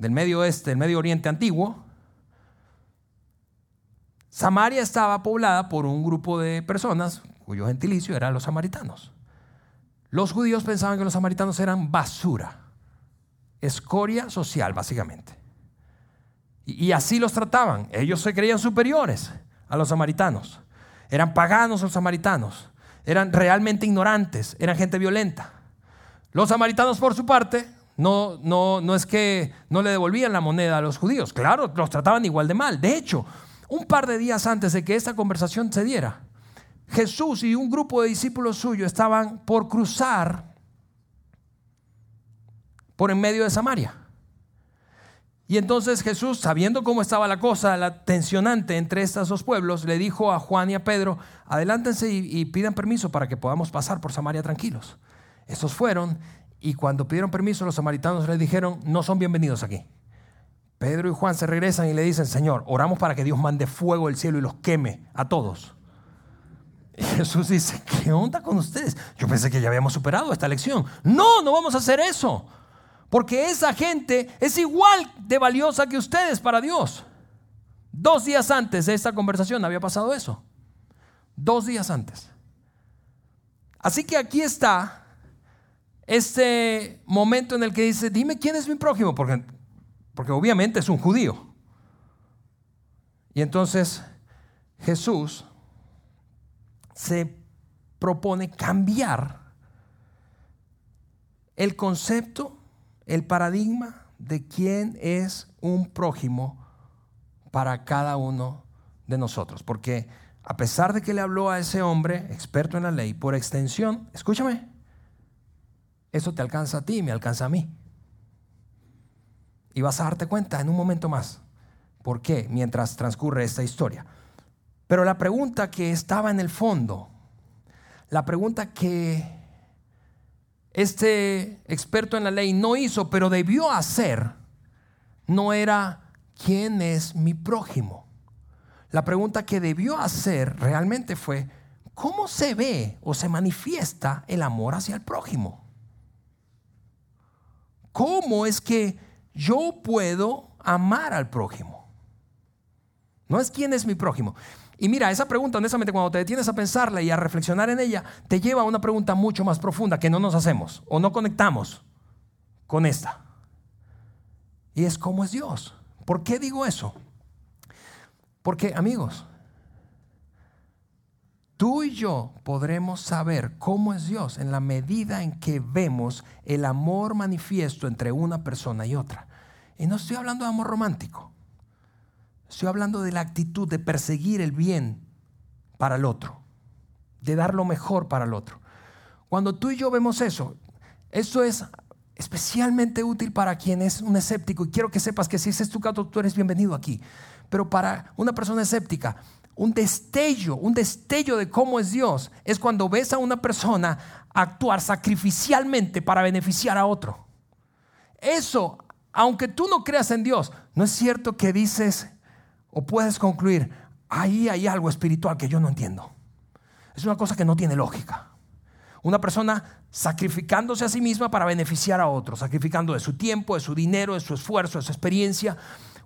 del medio oeste, del medio oriente antiguo, Samaria estaba poblada por un grupo de personas cuyo gentilicio eran los samaritanos. Los judíos pensaban que los samaritanos eran basura, escoria social básicamente. Y, así los trataban. Ellos se creían superiores a los samaritanos. Eran paganos los samaritanos. Eran realmente ignorantes. Eran gente violenta. Los samaritanos, por su parte, no, no, no es que no le devolvían la moneda a los judíos. Claro, los trataban igual de mal. De hecho, un par de días antes de que esta conversación se diera, Jesús y un grupo de discípulos suyos estaban por cruzar por en medio de Samaria. Y entonces Jesús, sabiendo cómo estaba la cosa, la tensionante entre estos dos pueblos, le dijo a Juan y a Pedro, adelántense y, pidan permiso para que podamos pasar por Samaria tranquilos. Estos fueron y cuando pidieron permiso los samaritanos les dijeron, no son bienvenidos aquí. Pedro y Juan se regresan y le dicen, Señor, oramos para que Dios mande fuego del cielo y los queme a todos. Y Jesús dice, ¿qué onda con ustedes? Yo pensé que ya habíamos superado esta lección. No, no vamos a hacer eso. Porque esa gente es igual de valiosa que ustedes para Dios. Dos días antes de esta conversación había pasado eso. Dos días antes. Así que aquí está este momento en el que dice, dime quién es mi prójimo, porque, porque obviamente es un judío. Y entonces Jesús se propone cambiar el concepto el paradigma de quién es un prójimo para cada uno de nosotros. Porque a pesar de que le habló a ese hombre, experto en la ley, por extensión, escúchame, eso te alcanza a ti me alcanza a mí. Y vas a darte cuenta en un momento más por qué mientras transcurre esta historia. Pero la pregunta que estaba en el fondo, la pregunta que este experto en la ley no hizo, pero debió hacer, no era ¿quién es mi prójimo? La pregunta que debió hacer realmente fue, ¿cómo se ve o se manifiesta el amor hacia el prójimo? ¿Cómo es que yo puedo amar al prójimo? No es quién es mi prójimo. Y mira, esa pregunta, honestamente, cuando te detienes a pensarla y a reflexionar en ella, te lleva a una pregunta mucho más profunda que no nos hacemos o no conectamos con esta. Y es cómo es Dios. ¿Por qué digo eso? Porque, amigos, tú y yo podremos saber cómo es Dios en la medida en que vemos el amor manifiesto entre una persona y otra. Y no estoy hablando de amor romántico. Estoy hablando de la actitud de perseguir el bien para el otro, de dar lo mejor para el otro. Cuando tú y yo vemos eso, eso es especialmente útil para quien es un escéptico. Y quiero que sepas que si ese es tu caso, tú eres bienvenido aquí. Pero para una persona escéptica, un destello, un destello de cómo es Dios, es cuando ves a una persona actuar sacrificialmente para beneficiar a otro. Eso, aunque tú no creas en Dios, no es cierto que dices, o puedes concluir, ahí hay algo espiritual que yo no entiendo. Es una cosa que no tiene lógica. Una persona sacrificándose a sí misma para beneficiar a otros, sacrificando de su tiempo, de su dinero, de su esfuerzo, de su experiencia.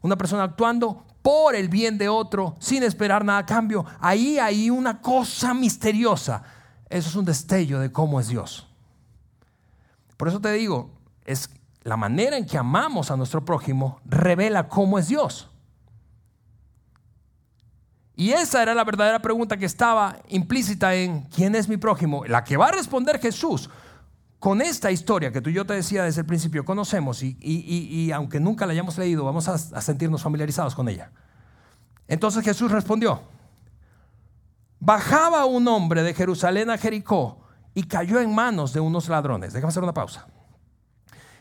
Una persona actuando por el bien de otro sin esperar nada a cambio. Ahí hay una cosa misteriosa. Eso es un destello de cómo es Dios. Por eso te digo, es la manera en que amamos a nuestro prójimo revela cómo es Dios. Y esa era la verdadera pregunta que estaba implícita en ¿quién es mi prójimo? La que va a responder Jesús con esta historia que tú y yo te decía desde el principio, conocemos y, aunque nunca la hayamos leído, vamos a, a sentirnos familiarizados con ella. Entonces Jesús respondió, bajaba un hombre de Jerusalén a Jericó y cayó en manos de unos ladrones. Déjame hacer una pausa.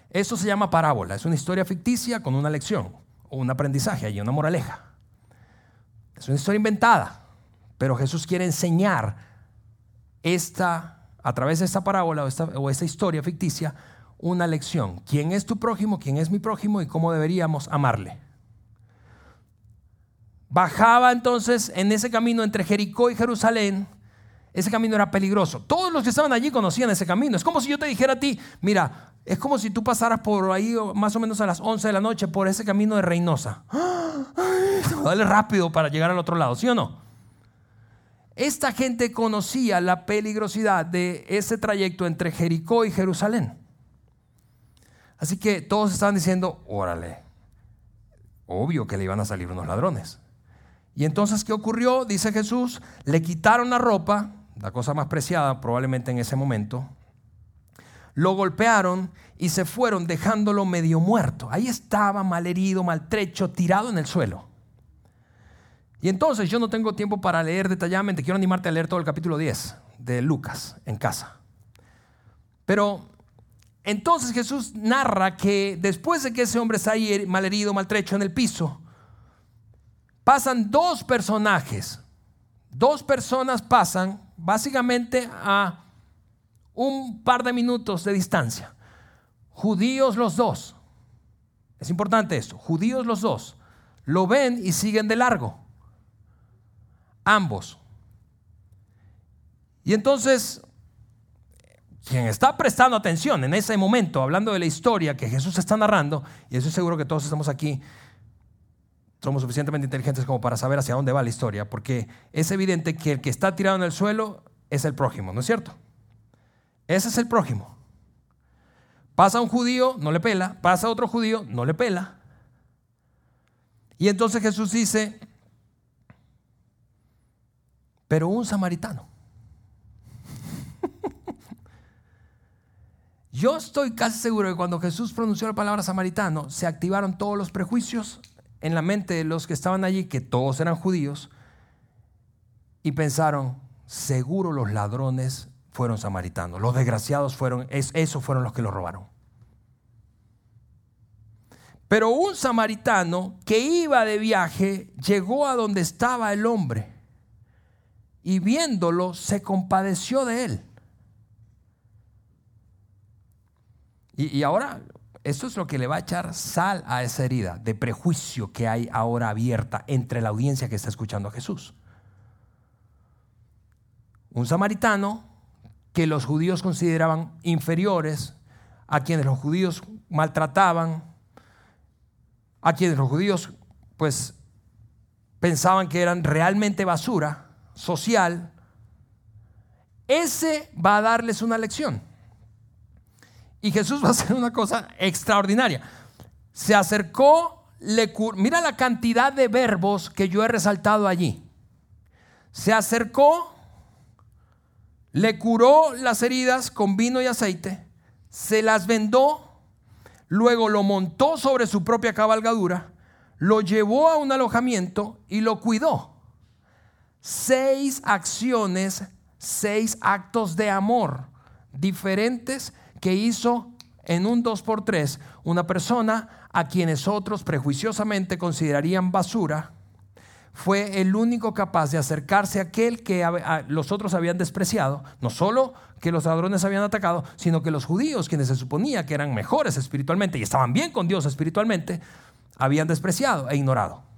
Eso se llama parábola, es una historia ficticia con una lección un aprendizaje, hay una moraleja. Es una historia inventada, pero Jesús quiere enseñar esta, a través de esta parábola o esta, o esta historia ficticia, una lección. ¿Quién es tu prójimo? ¿Quién es mi prójimo? Y cómo deberíamos amarle. Bajaba entonces en ese camino entre Jericó y Jerusalén. Ese camino era peligroso. Todos los que estaban allí conocían ese camino. Es como si yo te dijera a ti, mira, es como si tú pasaras por ahí más o menos a las 11 de la noche por ese camino de Reynosa. Dale rápido para llegar al otro lado, ¿sí o no? Esta gente conocía la peligrosidad de ese trayecto entre Jericó y Jerusalén. Así que todos estaban diciendo, órale, obvio que le iban a salir unos ladrones. Y entonces, ¿qué ocurrió? Dice Jesús, le quitaron la ropa, la cosa más preciada probablemente en ese momento, lo golpearon y se fueron dejándolo medio muerto. Ahí estaba malherido, maltrecho, tirado en el suelo. Y entonces yo no tengo tiempo para leer detalladamente, quiero animarte a leer todo el capítulo 10 de Lucas en casa. Pero entonces Jesús narra que después de que ese hombre está ahí malherido, maltrecho en el piso, pasan dos personajes, dos personas pasan básicamente a un par de minutos de distancia. Judíos los dos. Es importante esto. Judíos los dos. Lo ven y siguen de largo. Ambos. Y entonces quien está prestando atención en ese momento, hablando de la historia que Jesús está narrando, y eso es seguro que todos estamos aquí, somos suficientemente inteligentes como para saber hacia dónde va la historia, porque es evidente que el que está tirado en el suelo es el prójimo, ¿no es cierto? Ese es el prójimo. Pasa un judío, no le pela, pasa otro judío, no le pela. Y entonces Jesús dice, pero un samaritano. Yo estoy casi seguro que cuando Jesús pronunció la palabra samaritano, se activaron todos los prejuicios en la mente de los que estaban allí, que todos eran judíos, y pensaron, seguro los ladrones fueron samaritanos, los desgraciados fueron, esos fueron los que lo robaron. Pero un samaritano que iba de viaje llegó a donde estaba el hombre y viéndolo se compadeció de él Y, ahora, esto es lo que le va a echar sal a esa herida de prejuicio que hay ahora abierta entre la audiencia que está escuchando a Jesús. Un samaritano que los judíos consideraban inferiores, a quienes los judíos maltrataban, a quienes los judíos pues pensaban que eran realmente basura social, ese va a darles una lección. Y Jesús va a hacer una cosa extraordinaria. Se acercó, le mira la cantidad de verbos que yo he resaltado allí. Se acercó, le curó las heridas con vino y aceite, se las vendó, luego lo montó sobre su propia cabalgadura, lo llevó a un alojamiento y lo cuidó. Seis acciones, seis actos de amor diferentes que hizo en un 2x3 una persona a quienes otros prejuiciosamente considerarían basura, fue el único capaz de acercarse a aquel que los otros habían despreciado, no solo que los ladrones habían atacado, sino que los judíos, quienes se suponía que eran mejores espiritualmente y estaban bien con Dios espiritualmente, habían despreciado e ignorado.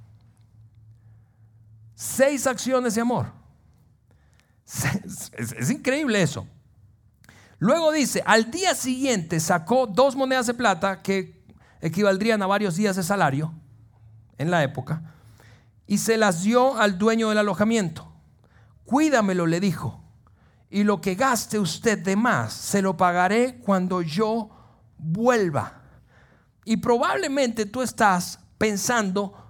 Seis acciones de amor. es increíble eso. Luego dice, al día siguiente sacó dos monedas de plata que equivaldrían a varios días de salario en la época y se las dio al dueño del alojamiento. Cuídamelo, le dijo, y lo que gaste usted de más se lo pagaré cuando yo vuelva. Y probablemente tú estás pensando, ¿qué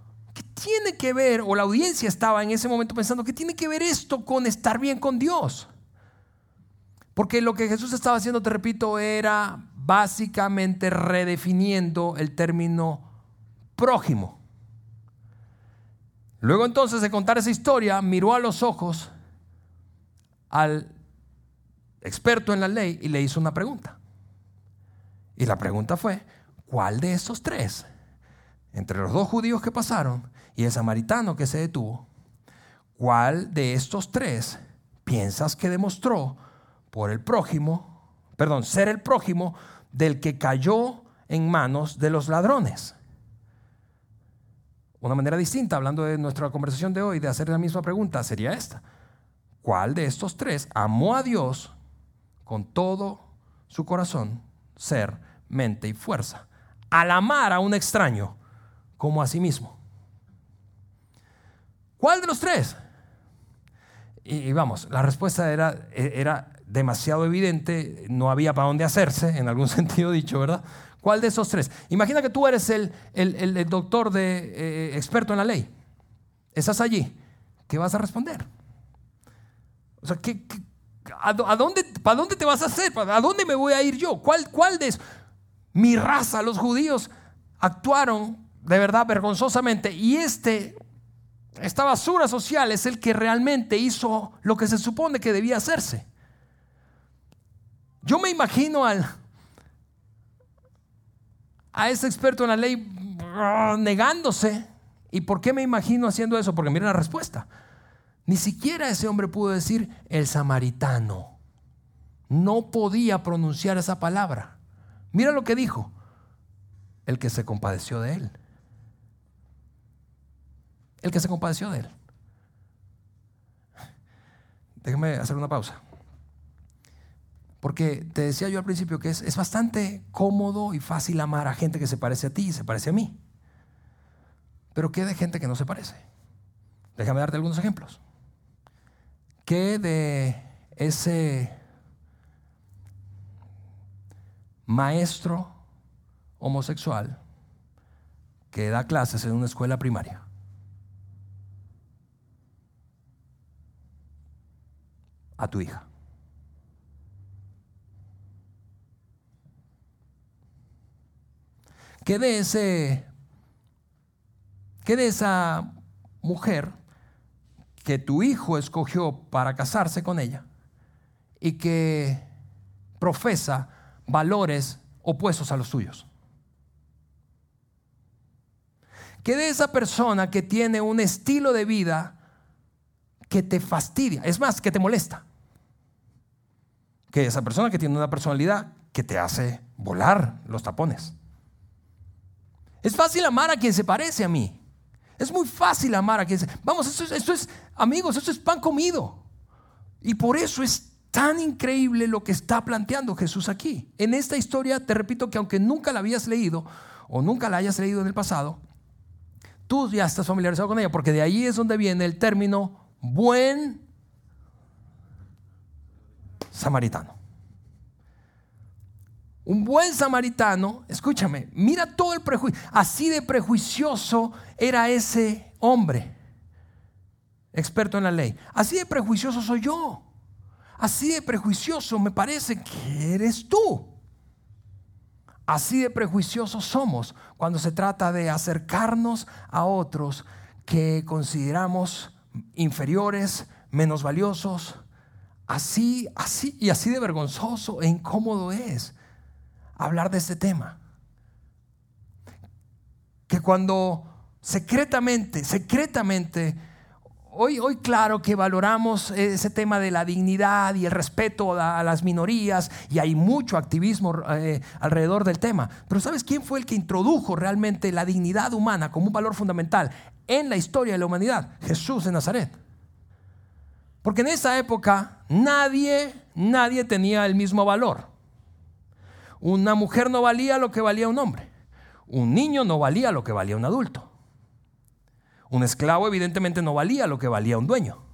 tiene que ver? O la audiencia estaba en ese momento pensando, ¿qué tiene que ver esto con estar bien con Dios? Porque lo que Jesús estaba haciendo, te repito, era básicamente redefiniendo el término prójimo. Luego entonces de contar esa historia, miró a los ojos al experto en la ley y le hizo una pregunta. Y la pregunta fue, ¿cuál de estos tres, entre los dos judíos que pasaron y el samaritano que se detuvo, cuál de estos tres piensas que demostró por el prójimo, perdón, ser el prójimo del que cayó en manos de los ladrones. Una manera distinta, hablando de nuestra conversación de hoy, de hacer la misma pregunta, sería esta. ¿Cuál de estos tres amó a Dios con todo su corazón, ser, mente y fuerza? Al amar a un extraño como a sí mismo. ¿Cuál de los tres? Y, vamos, la respuesta era, era demasiado evidente, no había para dónde hacerse, en algún sentido dicho, ¿verdad? ¿Cuál de esos tres? Imagina que tú eres el, el, doctor de, eh, experto en la ley. Estás allí. ¿Qué vas a responder? O sea, ¿qué, a, dónde, ¿para dónde te vas a hacer? ¿A dónde me voy a ir yo? ¿Cuál, cuál de Mi raza, los judíos, actuaron de verdad vergonzosamente y este, esta basura social es el que realmente hizo lo que se supone que debía hacerse. Yo me imagino al, a ese experto en la ley ah, negándose. ¿Y por qué me imagino haciendo eso? Porque mira la respuesta. Ni siquiera ese hombre pudo decir el samaritano. No podía pronunciar esa palabra. Mira lo que dijo. El que se compadeció de él. El que se compadeció de él. Déjame hacer una pausa. Porque te decía yo al principio que es, es, bastante cómodo y fácil amar a gente que se parece a ti y se parece a mí. Pero ¿qué de gente que no se parece? Déjame darte algunos ejemplos. ¿Qué de ese maestro homosexual que da clases en una escuela primaria? A tu hija. ¿Qué de ese ¿Qué de esa mujer que tu hijo escogió para casarse con ella y que profesa valores opuestos a los tuyos? ¿Qué de esa persona que tiene un estilo de vida que te fastidia? Es más, que te molesta. Que esa persona que tiene una personalidad que te hace volar los tapones. Es fácil amar a quien se parece a mí. Es muy fácil amar a quien se... Vamos, esto es, amigos, esto es pan comido. Y por eso es tan increíble lo que está planteando Jesús aquí. En esta historia, te repito que aunque nunca la habías leído o nunca la hayas leído en el pasado, tú ya estás familiarizado con ella, porque de ahí es donde viene el término buen samaritano. Un buen samaritano, escúchame, mira todo el prejuicio. Así de prejuicioso era ese hombre, experto en la ley. Así de prejuicioso soy yo. Así de prejuicioso me parece que eres tú. Así de prejuiciosos somos cuando se trata de acercarnos a otros que consideramos inferiores, menos valiosos. Así, así y así de vergonzoso e incómodo es hablar de este tema. Que cuando secretamente, secretamente, hoy, hoy claro que valoramos ese tema de la dignidad y el respeto a, las minorías y hay mucho activismo eh, alrededor del tema. Pero ¿sabes quién fue el que introdujo realmente la dignidad humana como un valor fundamental en la historia de la humanidad? Jesús de Nazaret. Porque en esa época nadie, nadie tenía el mismo valor. Una mujer no valía lo que valía un hombre. Un niño no valía lo que valía un adulto. Un esclavo evidentemente no valía lo que valía un dueño.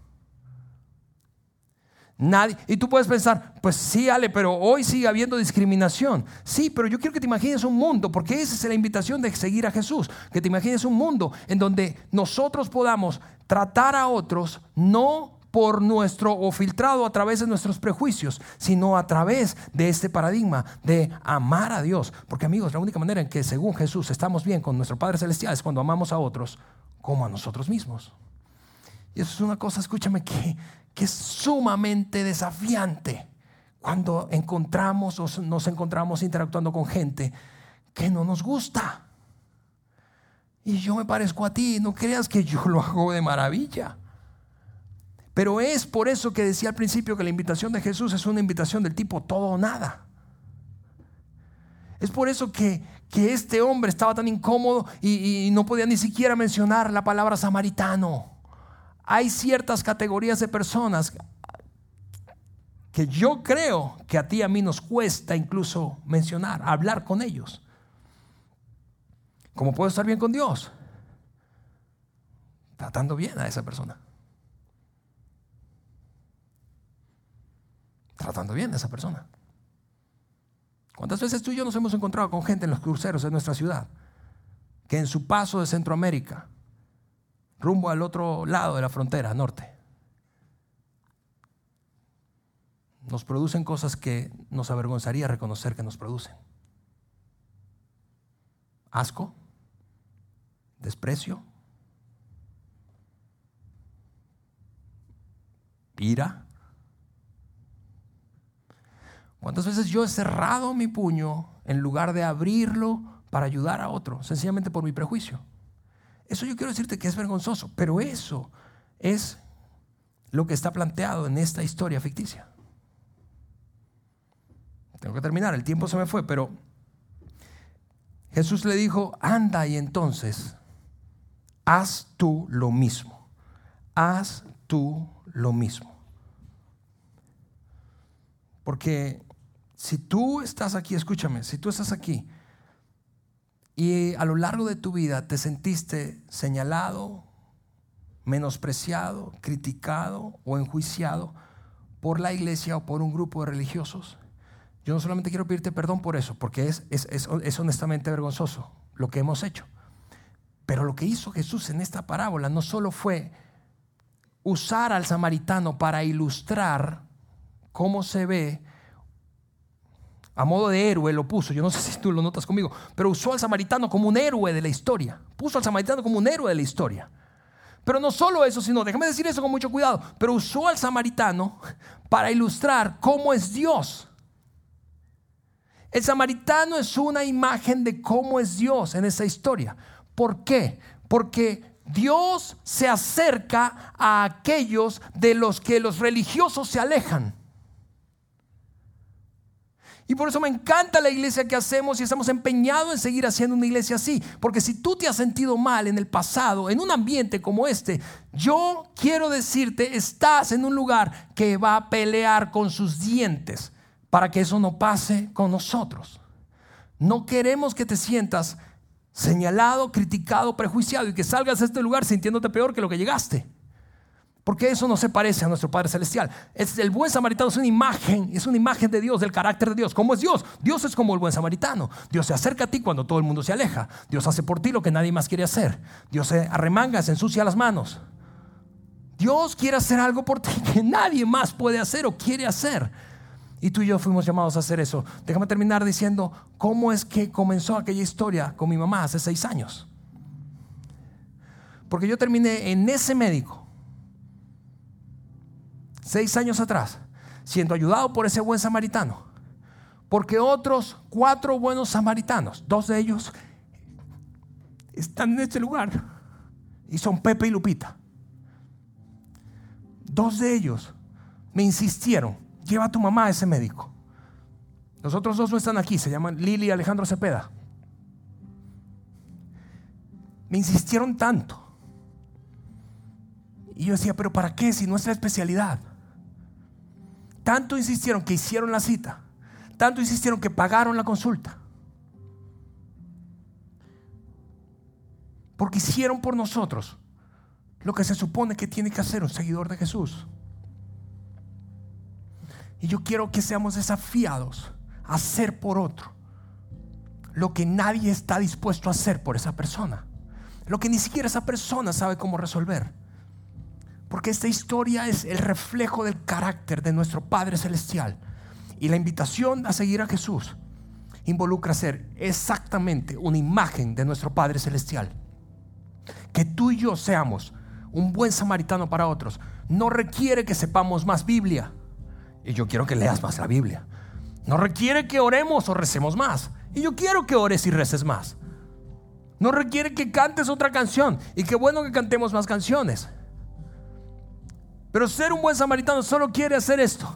Nadie, y tú puedes pensar, pues sí, Ale, pero hoy sigue habiendo discriminación. Sí, pero yo quiero que te imagines un mundo, porque esa es la invitación de seguir a Jesús, que te imagines un mundo en donde nosotros podamos tratar a otros no por nuestro o filtrado a través de nuestros prejuicios, sino a través de este paradigma de amar a Dios. Porque amigos, la única manera en que según Jesús estamos bien con nuestro Padre Celestial es cuando amamos a otros como a nosotros mismos. Y eso es una cosa, escúchame, que, que es sumamente desafiante cuando encontramos o nos encontramos interactuando con gente que no nos gusta. Y yo me parezco a ti, no creas que yo lo hago de maravilla. Pero es por eso que decía al principio que la invitación de Jesús es una invitación del tipo todo o nada. Es por eso que, este hombre estaba tan incómodo y, y no podía ni siquiera mencionar la palabra samaritano. Hay ciertas categorías de personas que yo creo que a ti y a mí nos cuesta incluso mencionar, hablar con ellos. ¿Cómo puedo estar bien con Dios? Tratando bien a esa persona. tratando bien a esa persona. ¿Cuántas veces tú y yo nos hemos encontrado con gente en los cruceros de nuestra ciudad que en su paso de Centroamérica, rumbo al otro lado de la frontera norte, nos producen cosas que nos avergonzaría reconocer que nos producen? Asco, desprecio, ira, ¿Cuántas veces yo he cerrado mi puño en lugar de abrirlo para ayudar a otro, sencillamente por mi prejuicio. Eso yo quiero decirte que es vergonzoso, pero eso es lo que está planteado en esta historia ficticia. Tengo que terminar, el tiempo se me fue, pero Jesús le dijo, anda y entonces haz tú lo mismo, haz tú lo mismo. Porque si tú estás aquí, escúchame, si tú estás aquí y a lo largo de tu vida te sentiste señalado, menospreciado, criticado o enjuiciado por la iglesia o por un grupo de religiosos, yo no solamente quiero pedirte perdón por eso, porque es, es, es, honestamente vergonzoso lo que hemos hecho. Pero lo que hizo Jesús en esta parábola no solo fue usar al samaritano para ilustrar cómo se ve a modo de héroe lo puso, yo no sé si tú lo notas conmigo, pero usó al samaritano como un héroe de la historia, puso al samaritano como un héroe de la historia. Pero no solo eso, sino, déjame decir eso con mucho cuidado, pero usó al samaritano para ilustrar cómo es Dios. El samaritano es una imagen de cómo es Dios en esa historia. ¿Por qué? Porque Dios se acerca a aquellos de los que los religiosos se alejan. Y por eso me encanta la iglesia que hacemos y estamos empeñados en seguir haciendo una iglesia así. Porque si tú te has sentido mal en el pasado, en un ambiente como este, yo quiero decirte, estás en un lugar que va a pelear con sus dientes para que eso no pase con nosotros. No queremos que te sientas señalado, criticado, prejuiciado y que salgas de este lugar sintiéndote peor que lo que llegaste. Porque eso no se parece a nuestro Padre Celestial. Es el buen samaritano es una imagen, es una imagen de Dios, del carácter de Dios. ¿Cómo es Dios? Dios es como el buen samaritano. Dios se acerca a ti cuando todo el mundo se aleja. Dios hace por ti lo que nadie más quiere hacer. Dios se arremanga, se ensucia las manos. Dios quiere hacer algo por ti que nadie más puede hacer o quiere hacer. Y tú y yo fuimos llamados a hacer eso. Déjame terminar diciendo cómo es que comenzó aquella historia con mi mamá hace seis años. Porque yo terminé en ese médico, seis años atrás, siendo ayudado por ese buen samaritano. Porque otros cuatro buenos samaritanos, dos de ellos están en este lugar y son Pepe y Lupita. Dos de ellos me insistieron lleva a tu mamá a ese médico. Los otros dos no están aquí, se llaman Lili y Alejandro Cepeda. Me insistieron tanto. Y yo decía, pero ¿para qué si nuestra especialidad? Tanto insistieron que hicieron la cita. Tanto insistieron que pagaron la consulta. Porque hicieron por nosotros lo que se supone que tiene que hacer un seguidor de Jesús. Y yo quiero que seamos desafiados a hacer por otro lo que nadie está dispuesto a hacer por esa persona. Lo que ni siquiera esa persona sabe cómo resolver. Porque esta historia es el reflejo del carácter de nuestro Padre Celestial. Y la invitación a seguir a Jesús involucra ser exactamente una imagen de nuestro Padre Celestial. Que tú y yo seamos un buen samaritano para otros no requiere que sepamos más Biblia y yo quiero que leas más la Biblia. No requiere que oremos o recemos más. Y yo quiero que ores y reces más. No requiere que cantes otra canción. Y qué bueno que cantemos más canciones. Pero ser un buen samaritano solo quiere hacer esto.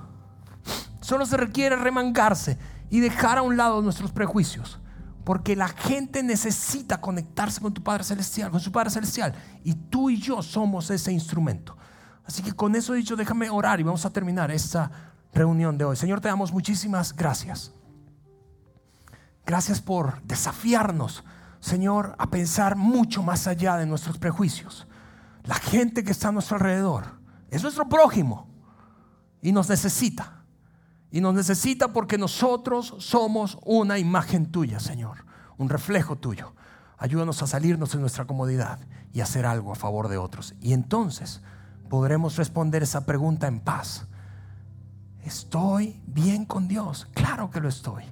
Solo se requiere remangarse y dejar a un lado nuestros prejuicios. Porque la gente necesita conectarse con tu Padre Celestial, con su Padre Celestial. Y tú y yo somos ese instrumento. Así que con eso dicho, déjame orar y vamos a terminar esta reunión de hoy. Señor, te damos muchísimas gracias. Gracias por desafiarnos, Señor, a pensar mucho más allá de nuestros prejuicios. La gente que está a nuestro alrededor es nuestro prójimo y nos necesita. Y nos necesita porque nosotros somos una imagen tuya, Señor, un reflejo tuyo. Ayúdanos a salirnos de nuestra comodidad y hacer algo a favor de otros. Y entonces podremos responder esa pregunta en paz ¿Estoy bien con Dios? Claro que lo estoy,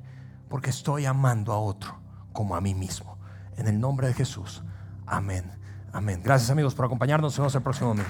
porque estoy amando a otro como a mí mismo. En el nombre de Jesús. Amén. Amén. Gracias amigos por acompañarnos. Nos vemos el próximo domingo.